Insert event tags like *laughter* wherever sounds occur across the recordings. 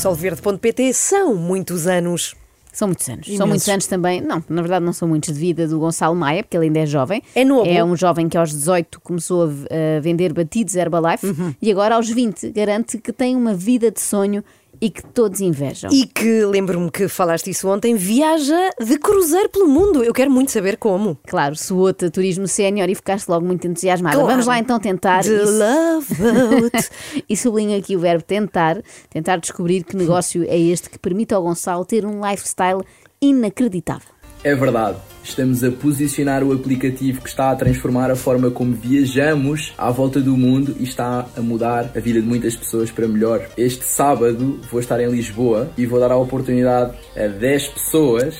solverde.pt são muitos anos. São muitos anos. São Imensos. muitos anos também. Não, na verdade não são muitos de vida do Gonçalo Maia, porque ele ainda é jovem. É novo. É um jovem que aos 18 começou a vender batidos Herbalife Uhum. e agora aos 20 garante que tem uma vida de sonho e que todos invejam. E que, lembro-me que falaste isso ontem, viaja de cruzeiro pelo mundo. Eu quero muito saber como. Claro, soou-te a turismo sénior e ficaste logo muito entusiasmada. Claro. Vamos lá então tentar. The su- Love *laughs* Boat. e sublinho aqui o verbo tentar, tentar descobrir que negócio é este que permite ao Gonçalo ter um lifestyle inacreditável. É verdade, estamos a posicionar o aplicativo que está a transformar a forma como viajamos à volta do mundo e está a mudar a vida de muitas pessoas para melhor. Este sábado vou estar em Lisboa e vou dar a oportunidade a 10 pessoas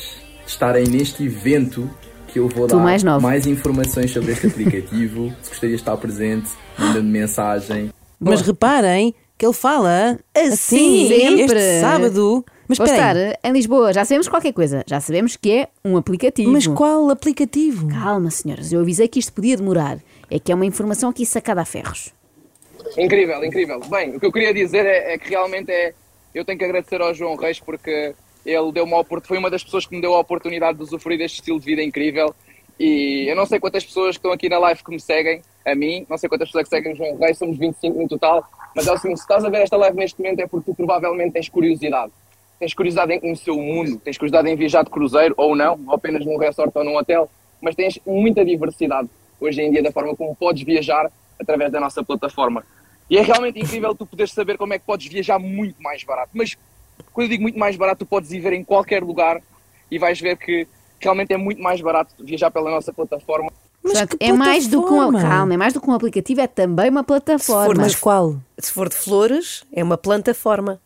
de estarem neste evento que eu vou Tu dar mais novo. informações sobre este aplicativo. Se *laughs* gostaria de estar presente, manda-me mensagem. Mas reparem que ele fala Assim, assim sempre. este sábado. Mas Vou estar aí, em Lisboa, já sabemos qualquer coisa, já sabemos que é um aplicativo. mas qual aplicativo? Calma, senhoras, eu avisei que isto podia demorar. É que é uma informação aqui sacada a ferros. Incrível, incrível. Bem, o que eu queria dizer é, é que realmente é. Eu tenho que agradecer ao João Reis porque ele deu uma foi uma das pessoas que me deu a oportunidade de usufruir deste estilo de vida incrível. E eu não sei quantas pessoas que estão aqui na live que me seguem, a mim, não sei quantas pessoas que seguem o João Reis, somos 25 no total. Mas é o seguinte: se estás a ver esta live neste momento é porque tu provavelmente tens curiosidade. Tens curiosidade em conhecer o mundo, tens curiosidade em viajar de cruzeiro ou não, ou apenas num resort ou num hotel, mas tens muita diversidade hoje em dia da forma como podes viajar através da nossa plataforma. E é realmente incrível tu poderes saber como é que podes viajar muito mais barato. Mas quando eu digo muito mais barato, tu podes ir ver em qualquer lugar e vais ver que realmente é muito mais barato viajar pela nossa plataforma. Mas Portanto, é mais do que um plataforma? calma, é mais do que um aplicativo, é também uma plataforma. for Mas qual? Se for de flores, é uma plataforma.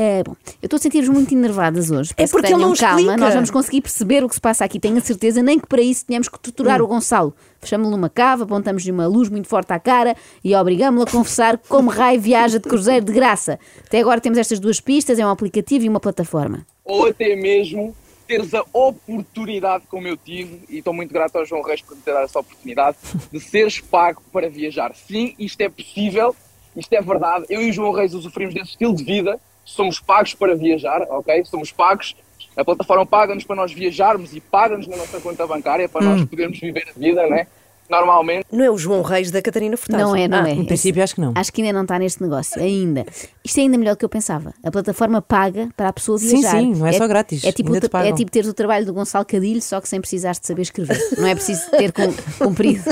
É, bom, eu estou a sentir-vos muito enervadas hoje. Peço porque que ele não calma, explica. nós vamos conseguir perceber o que se passa aqui. Tenho a certeza, nem que para isso tenhamos que torturar o Gonçalo. Fechamos-lhe uma cava, apontamos-lhe uma luz muito forte à cara e obrigamos-lo a confessar como raio viaja de cruzeiro de graça. Até agora temos estas duas pistas, é um aplicativo e uma plataforma. Ou até mesmo teres a oportunidade, como eu tive, e estou muito grato ao João Reis por me ter dado essa oportunidade, de seres pago para viajar. Sim, isto é possível, isto é verdade. Eu e o João Reis usufruímos desse estilo de vida, somos pagos para viajar, ok? Somos pagos. A plataforma paga-nos para nós viajarmos e paga-nos na nossa conta bancária para nós podermos viver a vida, né? Normalmente. Não é o João Reis da Catarina Furtado. Não é, não Ah, é. em princípio, acho que não. Acho que ainda não está neste negócio, ainda. Isto é ainda melhor do que eu pensava. A plataforma paga para a pessoa Sim, viajar. sim, não é só grátis, É tipo, ainda te é tipo teres o trabalho do Gonçalo Cadilho, só que sem precisares de saber escrever. Não é preciso ter cum- *laughs* cumprido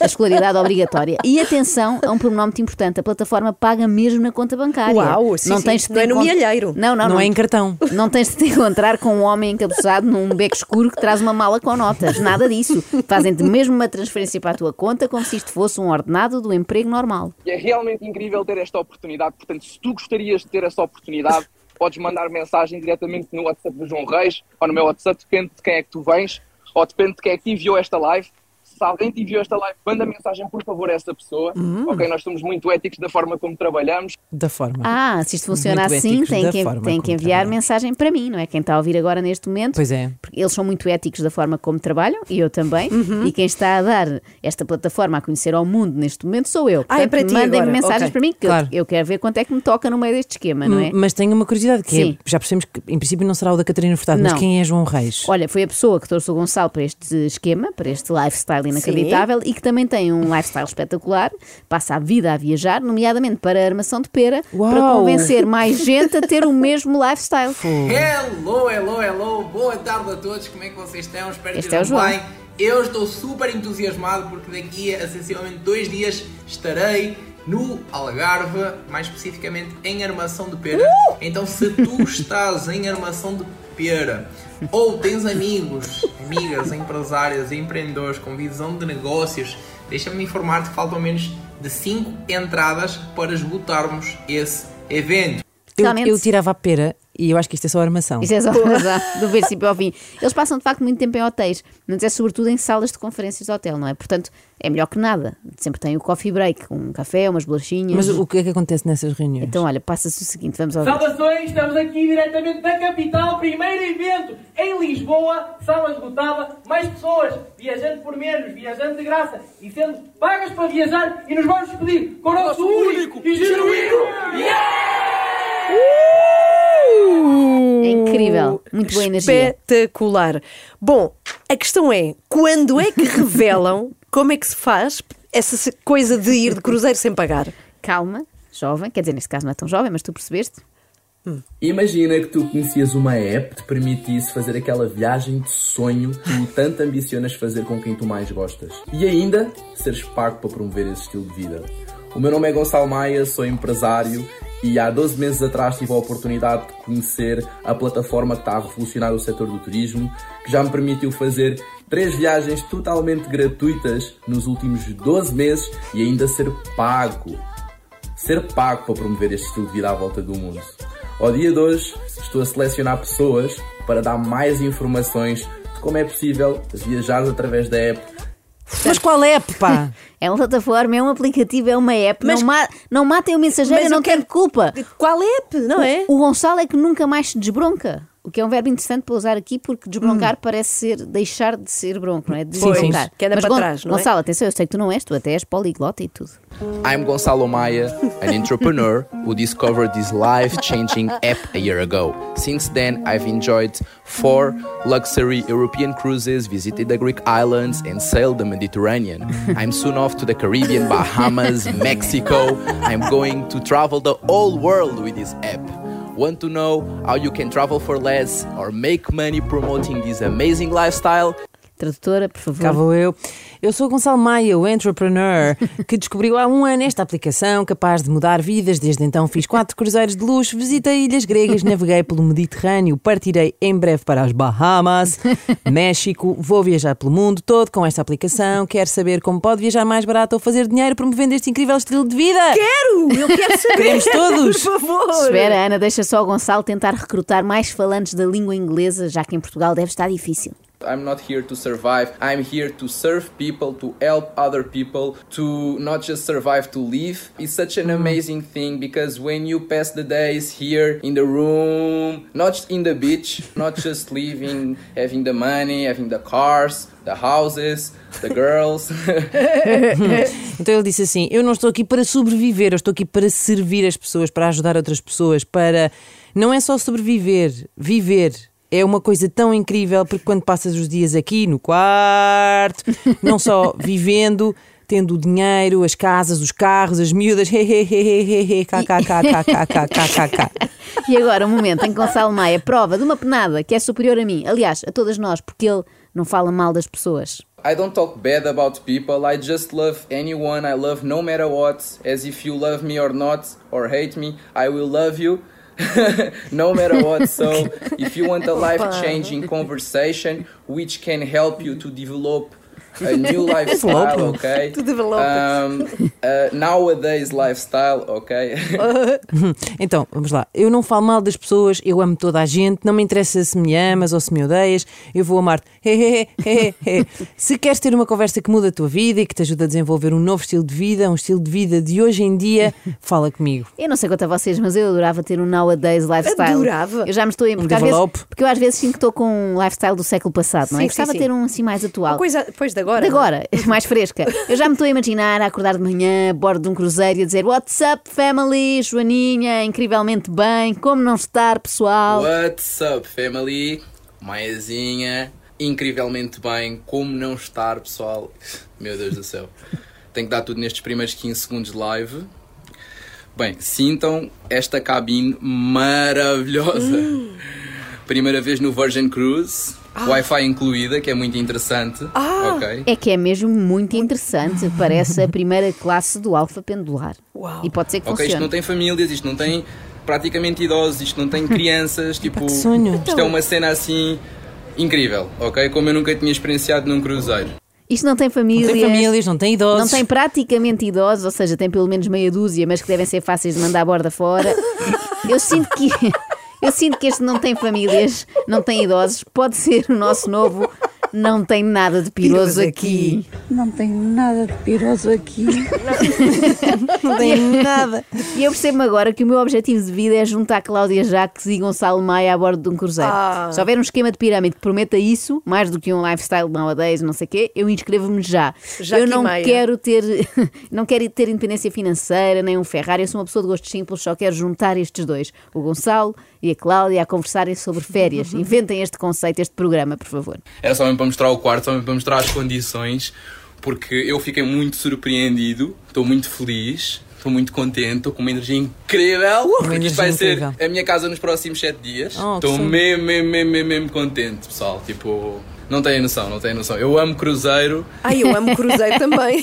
a escolaridade obrigatória. E atenção a um pormenor muito importante: a plataforma paga mesmo na conta bancária. Uau, sim, não sim. tens Não é no encont- milheiro. Não, não, Não é em cartão. não tens de te encontrar com um homem encabeçado num beco escuro que traz uma mala com notas. Nada disso. Fazem-te mesmo uma transferência para a tua conta como se isto fosse um ordenado do emprego normal. É realmente incrível ter esta oportunidade. Portanto, se tu gostarias de ter essa oportunidade, podes mandar mensagem diretamente no WhatsApp do João Reis ou no meu WhatsApp, depende de quem é que tu vens ou depende de quem é que enviou esta live. Se alguém te enviou esta live, manda mensagem, por favor, a essa pessoa. Ok, nós somos muito éticos da forma como trabalhamos. Da forma. Ah, se isto funciona Muito assim, tem que, tem que enviar mensagem para mim, não é? Quem está a ouvir agora neste momento. Pois é. Porque eles são muito éticos da forma como trabalham, e eu também. Uhum. E quem está a dar esta plataforma a conhecer ao mundo neste momento sou eu. Ah, é Portanto, para ti mandem-me mensagens ok. para mim, que eu- Claro. eu, quero ver quanto é que me toca no meio deste esquema, não é? Mas tenho uma curiosidade, que Sim. é, já percebemos que em princípio não será o da Catarina Furtado, mas Não. quem é João Reis? Olha, foi a pessoa que trouxe o Gonçalo para este esquema, para este lifestyle inacreditável e que também tem um lifestyle espetacular, passa a vida a viajar, nomeadamente para a armação de pera, para Uau! convencer mais gente a ter o *laughs* mesmo lifestyle. Hello, hello, hello, boa tarde a todos, como é que vocês estão? Espero que Este é estejam João. bem. Eu estou super entusiasmado porque daqui a sensivelmente dois dias estarei no Algarve, mais especificamente em Armação de Pera. Uh! Então, se tu *laughs* estás em Armação de Pera ou tens amigos, amigas, empresárias, empreendedores com visão de negócios, deixa-me informar-te que faltam menos de 5 entradas para esgotarmos esse evento. Eu, Realmente- eu tirava a pera e eu acho que isto é só armação. Isto é só já, *laughs* do princípio ao fim. Eles passam de facto muito tempo em hotéis, mas é sobretudo em salas de conferências de hotel, não é? Portanto, é melhor que nada. Sempre tem o coffee break, um café, umas bolachinhas. Mas o que é que acontece nessas reuniões? Então, olha, passa-se o seguinte, vamos ouvir. Saudações, estamos aqui diretamente da capital, primeiro evento em Lisboa, sala esgotada, mais pessoas, viajando por menos, viajando de graça e sendo pagas para viajar e nos vamos despedir com o nosso único e genuíno Incrível. Muito boa energia. Espetacular. Bom, a questão é: quando é que revelam *laughs* como é que se faz essa coisa de ir de cruzeiro sem pagar? Calma, jovem, quer dizer, neste caso não é tão jovem, mas tu percebeste? Imagina que tu conhecias uma app que te permitisse fazer aquela viagem de sonho que tu tanto ambicionas fazer com quem tu mais gostas. E ainda seres pago para promover esse estilo de vida. O meu nome é Gonçalo Maia, sou empresário e há 12 meses atrás tive a oportunidade de conhecer a plataforma que está a revolucionar o setor do turismo, que já me permitiu fazer três viagens totalmente gratuitas nos últimos 12 meses e ainda ser pago ser pago para promover este estilo de vida à volta do mundo. Ao dia de hoje, estou a selecionar pessoas para dar mais informações de como é possível viajar através da app. Mas qual é, pá? *laughs* É uma plataforma, é um aplicativo, é uma app. Mas- não, ma não matem o mensageiro, Mas não eu tem quero- culpa. Qual app, não é? O Gonçalo é que nunca mais se desbronca. O que é um verbo interessante para usar aqui, porque desbroncar parece ser deixar de ser bronco, não é? Desbroncar. que anda Mas para Gon- trás, não é? Gonçalo, atenção, eu sei que tu não és, tu até és poliglota e tudo. I'm Gonçalo Maia, an entrepreneur who discovered this life-changing app a year ago. Since then, I've enjoyed four luxury European cruises, visited the Greek islands, and sailed the Mediterranean. I'm soon off to the Caribbean, Bahamas, Mexico. I'm going to travel the whole world with this app. Want to know how you can travel for less or make money promoting this amazing lifestyle? Tradutora, por favor. Cá vou eu. Eu sou Gonçalo Maia, o entrepreneur, *laughs* que descobriu há um ano esta aplicação capaz de mudar vidas. Desde então fiz quatro cruzeiros de luxo, visitei ilhas gregas, naveguei pelo Mediterrâneo, partirei em breve para as Bahamas, *laughs* México, vou viajar pelo mundo todo com esta aplicação. Quero saber como pode viajar mais barato ou fazer dinheiro promovendo este incrível estilo de vida? Quero! Eu quero saber! Queremos todos! *laughs* Por favor! Espera, Ana, deixa só o Gonçalo tentar recrutar mais falantes da língua inglesa, já que em Portugal deve estar difícil. I'm not here to survive. I'm here to serve people, to help other people, to not just survive, to live. It's such an amazing thing because when you pass the days here in the room, not in the beach, not just *laughs* living, having the money, having the cars, the houses, the girls. *laughs* Então ele disse assim: Eu não estou aqui para sobreviver, eu estou aqui para servir as pessoas, para ajudar outras pessoas, para. Não é só sobreviver, viver. É uma coisa tão incrível porque quando passas os dias aqui no quarto, não só *laughs* vivendo, tendo o dinheiro, as casas, os carros, as miúdas, kkkkkkkkkk. *laughs* E agora, um momento em que Gonçalo Maia prova de uma penada que é superior a mim, aliás, a todas nós, porque ele não fala mal das pessoas. I don't talk bad about people. I just love anyone. I love no matter what. As if you love me or not, or hate me, I will love you. *laughs* no matter what. So, *laughs* if you want a life changing conversation which can help you to develop a new *laughs* lifestyle, okay? To develop. Um, uh, nowadays lifestyle, okay? *laughs* Então, vamos lá. Eu não falo mal das pessoas, eu amo toda a gente, não me interessa se me amas ou se me odeias, eu vou amar-te. *laughs* Se queres ter uma conversa que muda a tua vida e que te ajuda a desenvolver um novo estilo de vida, um estilo de vida de hoje em dia, fala comigo. Eu não sei quanto a vocês, mas eu adorava ter um nowadays lifestyle. Adorava. Eu já me estou a porque, vezes, porque eu às vezes sinto que estou com um lifestyle do século passado, não é? Sim, Gostava de ter um assim mais atual. Uma coisa depois de agora. De agora, *laughs* mais fresca. Eu já me estou a imaginar a acordar de manhã, a bordo de um cruzeiro e a dizer What's up, family? Joaninha, incrivelmente bem, como não estar, pessoal? What's up, family? Maiazinha, incrivelmente bem. Como não estar, pessoal? Meu Deus do céu. Tenho que dar tudo nestes primeiros 15 segundos de live. Bem, sintam esta cabine maravilhosa. Primeira vez no Virgin Cruise, Wi-Fi incluída, que é muito interessante. Ok. É que é mesmo muito interessante. Parece a primeira classe do alfa pendular. Uau. E pode ser que Ok, isto funcione. não tem famílias, isto não tem praticamente idosos, isto não tem *laughs* crianças, tipo, que sonho. isto é uma cena assim incrível, ok? Como eu nunca tinha experienciado num cruzeiro. Isto não tem Não famílias. tem famílias, não tem idosos. Não tem praticamente idosos, ou seja, tem pelo menos meia dúzia, mas que devem ser fáceis de mandar a borda fora. *laughs* Eu sinto que eu sinto que este não tem famílias, não tem idosos, pode ser o nosso novo Não tem nada de piroso aqui. Não tem nada de piroso aqui. *laughs* Não tem nada. E eu percebo agora que o meu objetivo de vida é juntar Cláudia Jacques e Gonçalo Maia a bordo de um cruzeiro. Ah. Se houver um esquema de pirâmide que prometa isso, mais do que um lifestyle nowadays, não sei o quê, eu inscrevo-me já. Jacques eu não Maia. quero ter *laughs* não quero ter independência financeira, nem um Ferrari. Eu sou uma pessoa de gostos simples, só quero juntar estes dois, o Gonçalo e a Cláudia, a conversarem sobre férias. Inventem este conceito, este programa, por favor. Era só mesmo para mostrar o quarto, mesmo para mostrar as condições, porque eu fiquei muito surpreendido, estou muito feliz, estou muito contente, estou com uma energia incrível, porque energia isto vai ser incrível. a minha casa nos próximos 7 dias. Oh, Estou mesmo, mesmo, mesmo, mesmo, mesmo contente, pessoal. Tipo, não têm noção, não têm noção. Eu amo cruzeiro. Ai, eu amo cruzeiro *laughs* também.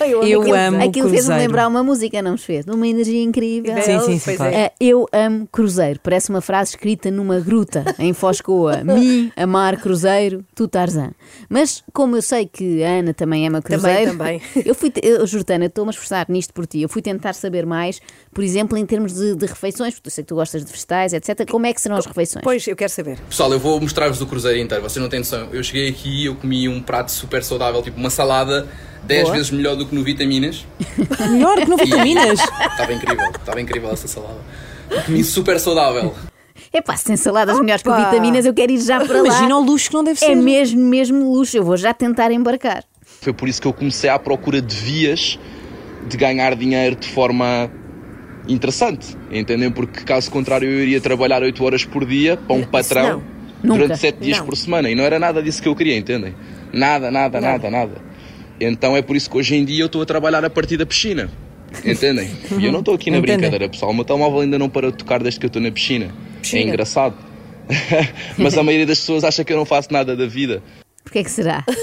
eu amo Eu cruzeiro. amo Aquilo fez-me lembrar uma música, não vos fez? Uma energia incrível. Sim, sim, sim, claro. é. Ah, eu amo cruzeiro. Parece uma frase escrita numa gruta em Foscoa. *laughs* Mim, amar cruzeiro, tu Tarzan. Mas como eu sei que a Ana também ama cruzeiro, também. *laughs* eu fui, eu, Jordana, estou-me a esforçar nisto por ti. Eu fui tentar saber mais, por exemplo, em termos de, de refeições, porque eu sei que tu gostas de vegetais, etc. Como é que serão as refeições? Pois, eu quero saber. Pessoal, eu vou mostrar-vos o cruzeiro inteiro, vocês não têm noção. Eu cheguei aqui e eu comi um prato super saudável, tipo uma salada 10 Boa. vezes melhor do que no Vitaminas. *laughs* Melhor que no Vitaminas. Estava incrível, estava incrível essa salada. Comi super saudável. É pá, se tem saladas melhores que vitaminas, eu quero ir já para lá. Imagina o luxo que não deve ser. É mesmo, mesmo luxo. Eu vou já tentar embarcar. Foi por isso que eu comecei à procura de vias de ganhar dinheiro de forma interessante, entendem? Porque caso contrário eu iria trabalhar 8 horas por dia para um patrão Nunca. durante 7 dias Não. por semana e não era nada disso que eu queria, entendem? Nada, nada, nada, nada. Então é por isso que hoje em dia eu estou a trabalhar a partir da piscina. Entendem? E eu não estou aqui na Entendem. brincadeira, pessoal. O meu telemóvel ainda não parou de tocar desde que eu estou na piscina. Piscina. É engraçado. *laughs* Mas a maioria das pessoas acha que eu não faço nada da vida. Porquê que será? *laughs*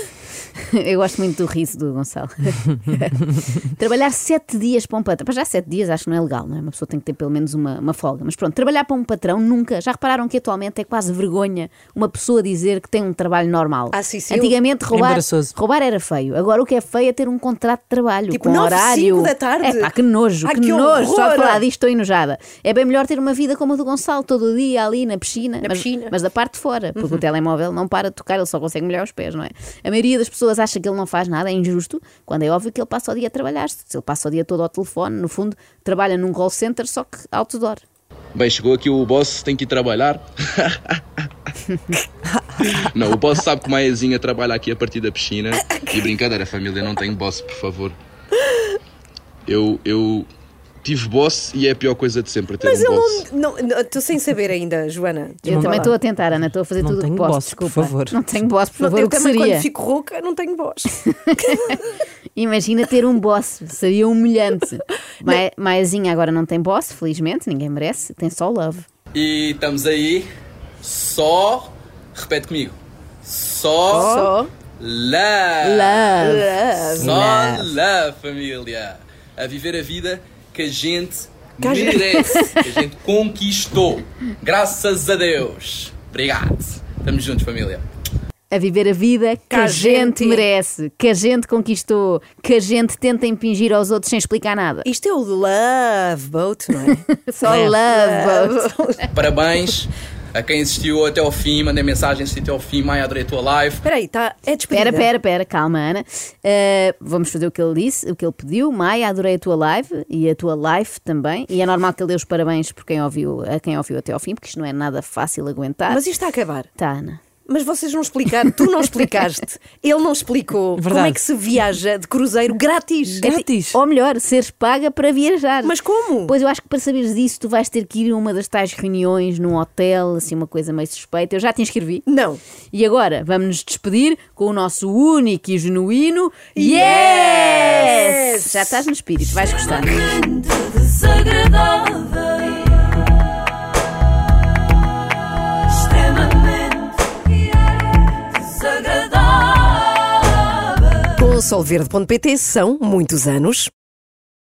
*laughs* Eu gosto muito do riso do Gonçalo. *laughs* trabalhar sete dias para um patrão. Para já sete dias acho que não é legal, não é? Uma pessoa tem que ter pelo menos uma, uma folga. Mas pronto, trabalhar para um patrão nunca. Já repararam que atualmente é quase vergonha uma pessoa dizer que tem um trabalho normal. Ah, sim, sim. Antigamente roubar, roubar era feio. Agora o que é feio é ter um contrato de trabalho Tipo, com nove, horário. cinco da tarde. É pá, que nojo, Ai, que, que nojo. Só de horror. falar disto estou enojada. É bem melhor ter uma vida como a do Gonçalo, todo o dia ali na piscina. Na mas, piscina. mas da parte de fora, porque o telemóvel não para de tocar, ele só consegue molhar os pés, não é? A maioria das pessoas acha que ele não faz nada, é injusto, quando é óbvio que ele passa o dia a trabalhar. Se ele passa o dia todo ao telefone, no fundo, trabalha num call center, só que outdoor. Bem, chegou aqui o boss, tem que ir trabalhar. *laughs* não, o boss sabe que o Maiazinha trabalha aqui a partir da piscina. E brincadeira, família, não tenho boss, por favor. Eu, eu tive boss e é a pior coisa de sempre ter Mas um eu boss. não. não- Estou sem saber ainda, Joana. Eu também estou a tentar, Ana, estou a fazer Não tudo o que tenho posso, boss, por desculpa. favor. Não tenho boss, por Não, favor, eu que também, seria? quando fico rouca, não tenho voz. *laughs* Imagina ter um boss, seria humilhante. *laughs* Ma- Maiazinha agora não tem boss, felizmente, ninguém merece, tem só love. E estamos aí só. Repete comigo. Só. Só. Love. Love. Só love, família. A viver a vida que a gente Que a gente- merece, *laughs* que a gente conquistou. Graças a Deus. Obrigado. Estamos juntos, família. A viver a vida que, a a gente gente- merece, que a gente conquistou, que a gente tenta impingir aos outros sem explicar nada. Isto é o Love Boat, não é? *laughs* Só love, boat. Parabéns *laughs* a quem assistiu até ao fim. Mandei mensagem, assisti até ao fim. Maia, adorei a tua live. Espera aí, tá, é despedida. Espera, espera, espera, calma, Ana. Uh, vamos fazer o que ele disse, o que ele pediu. Maia, adorei a tua live e a tua live também. E é normal que ele dê os parabéns por quem ouviu, a quem ouviu até ao fim, porque isto não é nada fácil aguentar. Mas isto está a acabar. Tá, Ana. Mas vocês não explicaram, tu não explicaste, *laughs* ele não explicou como Verdade. é que se viaja de cruzeiro grátis. Grátis. Ou melhor, seres paga para viajar. Mas como? Pois eu acho que para saberes disso, tu vais ter que ir a uma das tais reuniões num hotel, assim, uma coisa meio suspeita. Eu já te inscrevi. Não. E agora vamos nos despedir com o nosso único e genuíno Yes! Yes! Já estás no espírito, vais gostar. desagradável, solverde.pt são muitos anos.